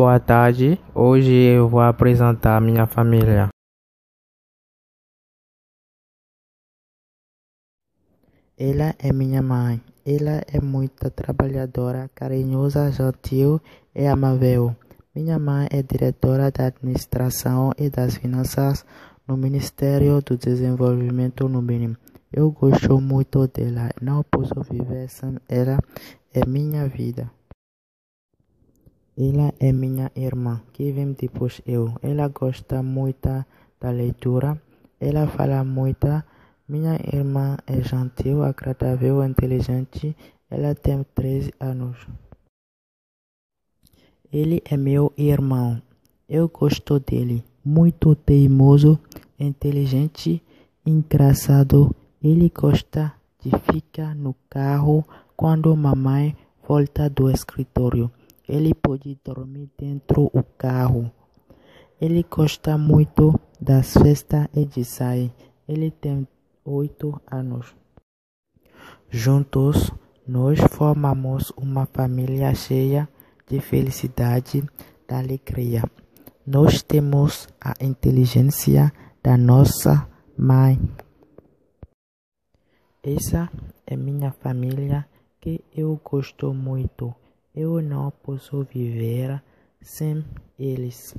Boa tarde, hoje eu vou apresentar minha família. Ela é minha mãe. Ela é muito trabalhadora, carinhosa, gentil e amável. Minha mãe é diretora da administração e das finanças no Ministério do Desenvolvimento no Benin. Eu gosto muito dela. Não posso viver sem ela. É minha vida. Ela é minha irmã, que vem depois eu. Ela gosta muito da leitura. Ela fala muito. Minha irmã é gentil, agradável, inteligente. Ela tem 13 anos. Ele é meu irmão. Eu gosto dele. Muito teimoso, inteligente, engraçado. Ele gosta de ficar no carro quando mamãe volta do escritório. Ele pode dormir dentro do carro. Ele gosta muito das festas e de sair. Ele tem oito anos. Juntos, nós formamos uma família cheia de felicidade e alegria. Nós temos a inteligência da nossa mãe. Essa é minha família que eu gosto muito. Eu não posso viver sem eles.